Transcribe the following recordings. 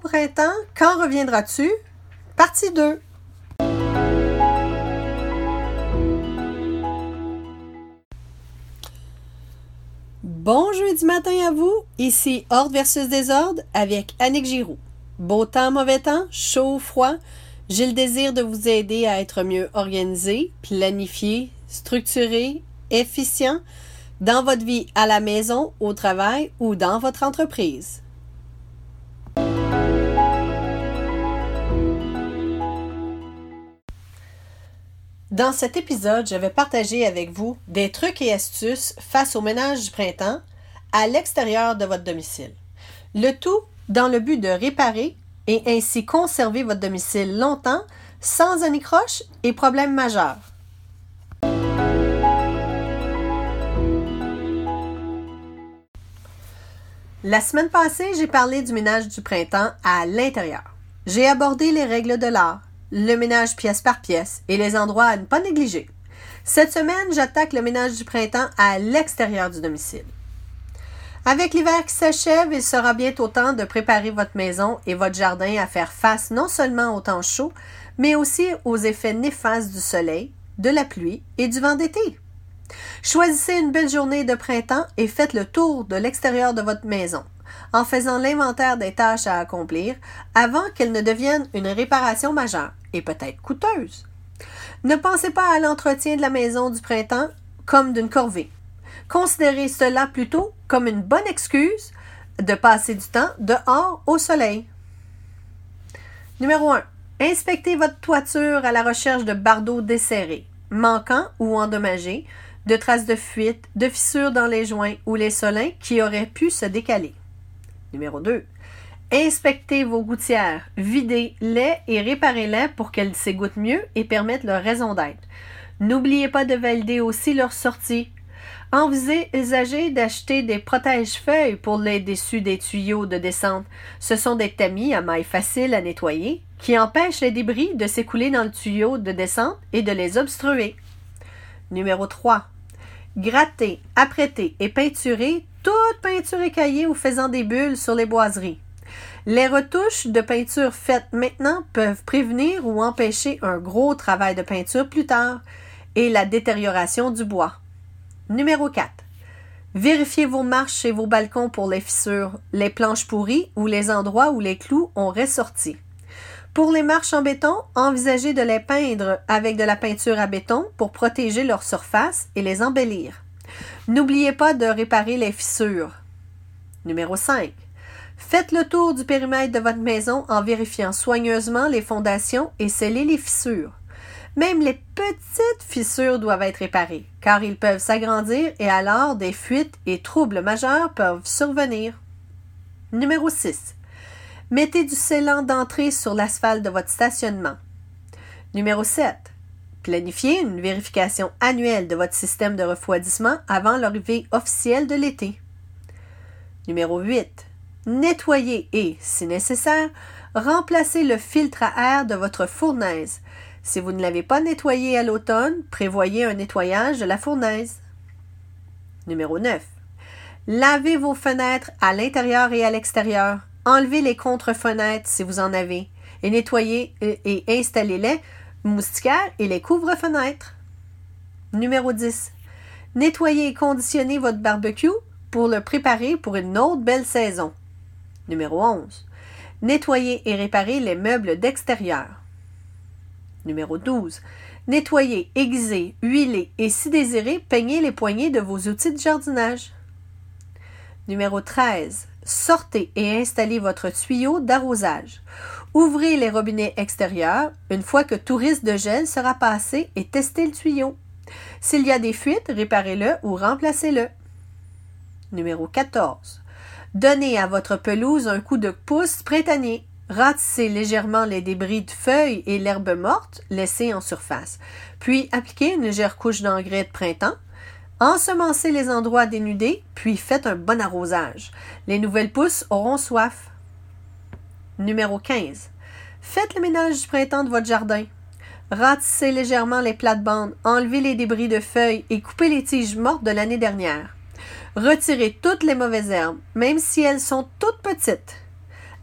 Printemps, quand reviendras-tu? Partie 2. Bon jeudi matin à vous, ici Ordre versus Désordre avec Annick Giroux. Beau temps, mauvais temps, chaud, froid, j'ai le désir de vous aider à être mieux organisé, planifié, structuré, efficient dans votre vie à la maison, au travail ou dans votre entreprise. Dans cet épisode, je vais partager avec vous des trucs et astuces face au ménage du printemps à l'extérieur de votre domicile. Le tout dans le but de réparer et ainsi conserver votre domicile longtemps sans anicroche et problèmes majeurs. La semaine passée, j'ai parlé du ménage du printemps à l'intérieur. J'ai abordé les règles de l'art, le ménage pièce par pièce et les endroits à ne pas négliger. Cette semaine, j'attaque le ménage du printemps à l'extérieur du domicile. Avec l'hiver qui s'achève, il sera bientôt temps de préparer votre maison et votre jardin à faire face non seulement au temps chaud, mais aussi aux effets néfastes du soleil, de la pluie et du vent d'été. Choisissez une belle journée de printemps et faites le tour de l'extérieur de votre maison en faisant l'inventaire des tâches à accomplir avant qu'elles ne deviennent une réparation majeure et peut-être coûteuse. Ne pensez pas à l'entretien de la maison du printemps comme d'une corvée. Considérez cela plutôt comme une bonne excuse de passer du temps dehors au soleil. Numéro 1. Inspectez votre toiture à la recherche de bardeaux desserrés, manquants ou endommagés, de traces de fuite, de fissures dans les joints ou les solins qui auraient pu se décaler. Numéro 2. Inspectez vos gouttières, videz-les et réparez-les pour qu'elles s'égouttent mieux et permettent leur raison d'être. N'oubliez pas de valider aussi leur sortie. Envisagez d'acheter des protège-feuilles pour les dessus des tuyaux de descente. Ce sont des tamis à maille facile à nettoyer qui empêchent les débris de s'écouler dans le tuyau de descente et de les obstruer. Numéro 3. Grattez, apprêtez et peinturez toute peinture écaillée ou faisant des bulles sur les boiseries. Les retouches de peinture faites maintenant peuvent prévenir ou empêcher un gros travail de peinture plus tard et la détérioration du bois. Numéro 4. Vérifiez vos marches et vos balcons pour les fissures, les planches pourries ou les endroits où les clous ont ressorti. Pour les marches en béton, envisagez de les peindre avec de la peinture à béton pour protéger leur surface et les embellir. N'oubliez pas de réparer les fissures. Numéro 5. Faites le tour du périmètre de votre maison en vérifiant soigneusement les fondations et scellez les fissures. Même les petites fissures doivent être réparées, car ils peuvent s'agrandir et alors des fuites et troubles majeurs peuvent survenir. Numéro 6. Mettez du scellant d'entrée sur l'asphalte de votre stationnement. Numéro 7. Planifiez une vérification annuelle de votre système de refroidissement avant l'arrivée officielle de l'été. Numéro 8. Nettoyez et, si nécessaire, remplacez le filtre à air de votre fournaise. Si vous ne l'avez pas nettoyé à l'automne, prévoyez un nettoyage de la fournaise. Numéro 9. Lavez vos fenêtres à l'intérieur et à l'extérieur. Enlevez les contre-fenêtres si vous en avez et nettoyez et installez-les moustiquaires et les couvre-fenêtres. Numéro 10. Nettoyez et conditionnez votre barbecue pour le préparer pour une autre belle saison. Numéro 11. Nettoyez et réparez les meubles d'extérieur. Numéro 12. Nettoyez, aiguisez, huilez et si désiré, peignez les poignées de vos outils de jardinage. Numéro 13. Sortez et installez votre tuyau d'arrosage. Ouvrez les robinets extérieurs une fois que tout risque de gel sera passé et testez le tuyau. S'il y a des fuites, réparez-le ou remplacez-le. Numéro 14. Donnez à votre pelouse un coup de pouce printanier. Ratissez légèrement les débris de feuilles et l'herbe morte laissée en surface. Puis appliquez une légère couche d'engrais de printemps Ensemencez les endroits dénudés, puis faites un bon arrosage. Les nouvelles pousses auront soif. Numéro 15. Faites le ménage du printemps de votre jardin. Ratissez légèrement les plates-bandes, enlevez les débris de feuilles et coupez les tiges mortes de l'année dernière. Retirez toutes les mauvaises herbes, même si elles sont toutes petites.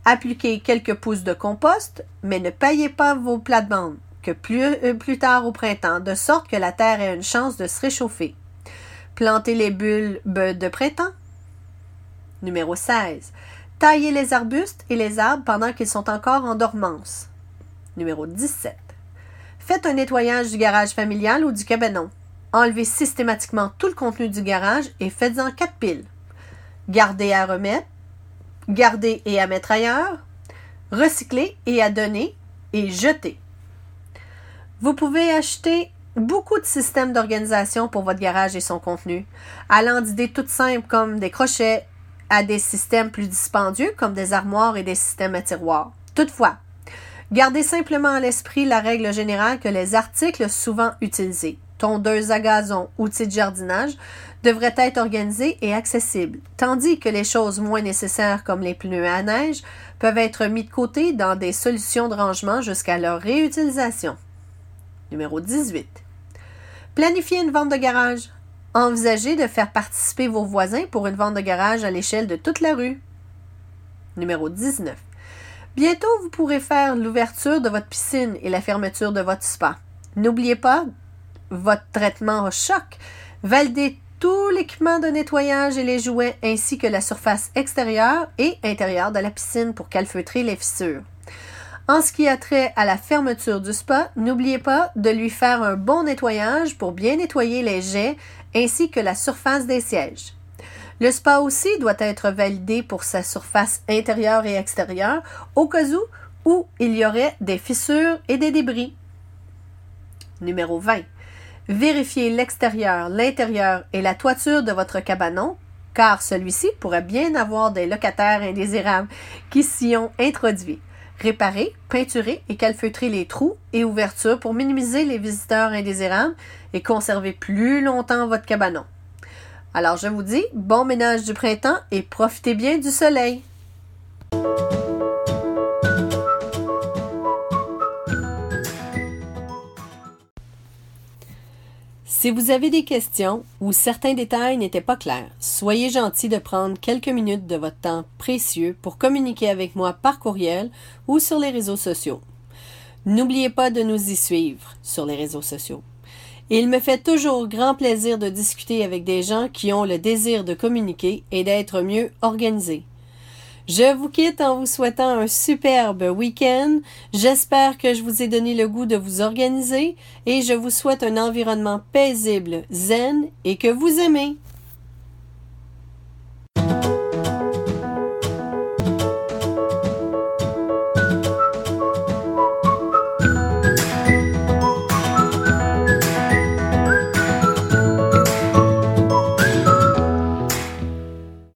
Appliquez quelques pouces de compost, mais ne paillez pas vos plates-bandes que euh, plus tard au printemps, de sorte que la terre ait une chance de se réchauffer. Plantez les bulbes de printemps. Numéro 16. Taillez les arbustes et les arbres pendant qu'ils sont encore en dormance. Numéro 17. Faites un nettoyage du garage familial ou du cabanon. Enlevez systématiquement tout le contenu du garage et faites-en quatre piles. Gardez à remettre, gardez et à mettre ailleurs, recycler et à donner et jeter. Vous pouvez acheter beaucoup de systèmes d'organisation pour votre garage et son contenu, allant d'idées toutes simples comme des crochets, à des systèmes plus dispendieux comme des armoires et des systèmes à tiroirs. Toutefois, gardez simplement à l'esprit la règle générale que les articles souvent utilisés, tondeuses à gazon, outils de jardinage, devraient être organisés et accessibles, tandis que les choses moins nécessaires comme les pneus à neige peuvent être mis de côté dans des solutions de rangement jusqu'à leur réutilisation. Numéro 18. Planifiez une vente de garage. Envisagez de faire participer vos voisins pour une vente de garage à l'échelle de toute la rue. Numéro 19. Bientôt, vous pourrez faire l'ouverture de votre piscine et la fermeture de votre spa. N'oubliez pas votre traitement au choc. Validez tout l'équipement de nettoyage et les jouets ainsi que la surface extérieure et intérieure de la piscine pour calfeutrer les fissures. En ce qui a trait à la fermeture du spa, n'oubliez pas de lui faire un bon nettoyage pour bien nettoyer les jets ainsi que la surface des sièges. Le spa aussi doit être validé pour sa surface intérieure et extérieure au cas où, il y aurait des fissures et des débris. Numéro 20. Vérifiez l'extérieur, l'intérieur et la toiture de votre cabanon car celui-ci pourrait bien avoir des locataires indésirables qui s'y ont introduits réparer, peinturer et calfeutrer les trous et ouvertures pour minimiser les visiteurs indésirables et conserver plus longtemps votre cabanon. Alors je vous dis bon ménage du printemps et profitez bien du soleil. Si vous avez des questions ou certains détails n'étaient pas clairs, soyez gentil de prendre quelques minutes de votre temps précieux pour communiquer avec moi par courriel ou sur les réseaux sociaux. N'oubliez pas de nous y suivre sur les réseaux sociaux. Il me fait toujours grand plaisir de discuter avec des gens qui ont le désir de communiquer et d'être mieux organisés. Je vous quitte en vous souhaitant un superbe week-end. J'espère que je vous ai donné le goût de vous organiser et je vous souhaite un environnement paisible, zen et que vous aimez.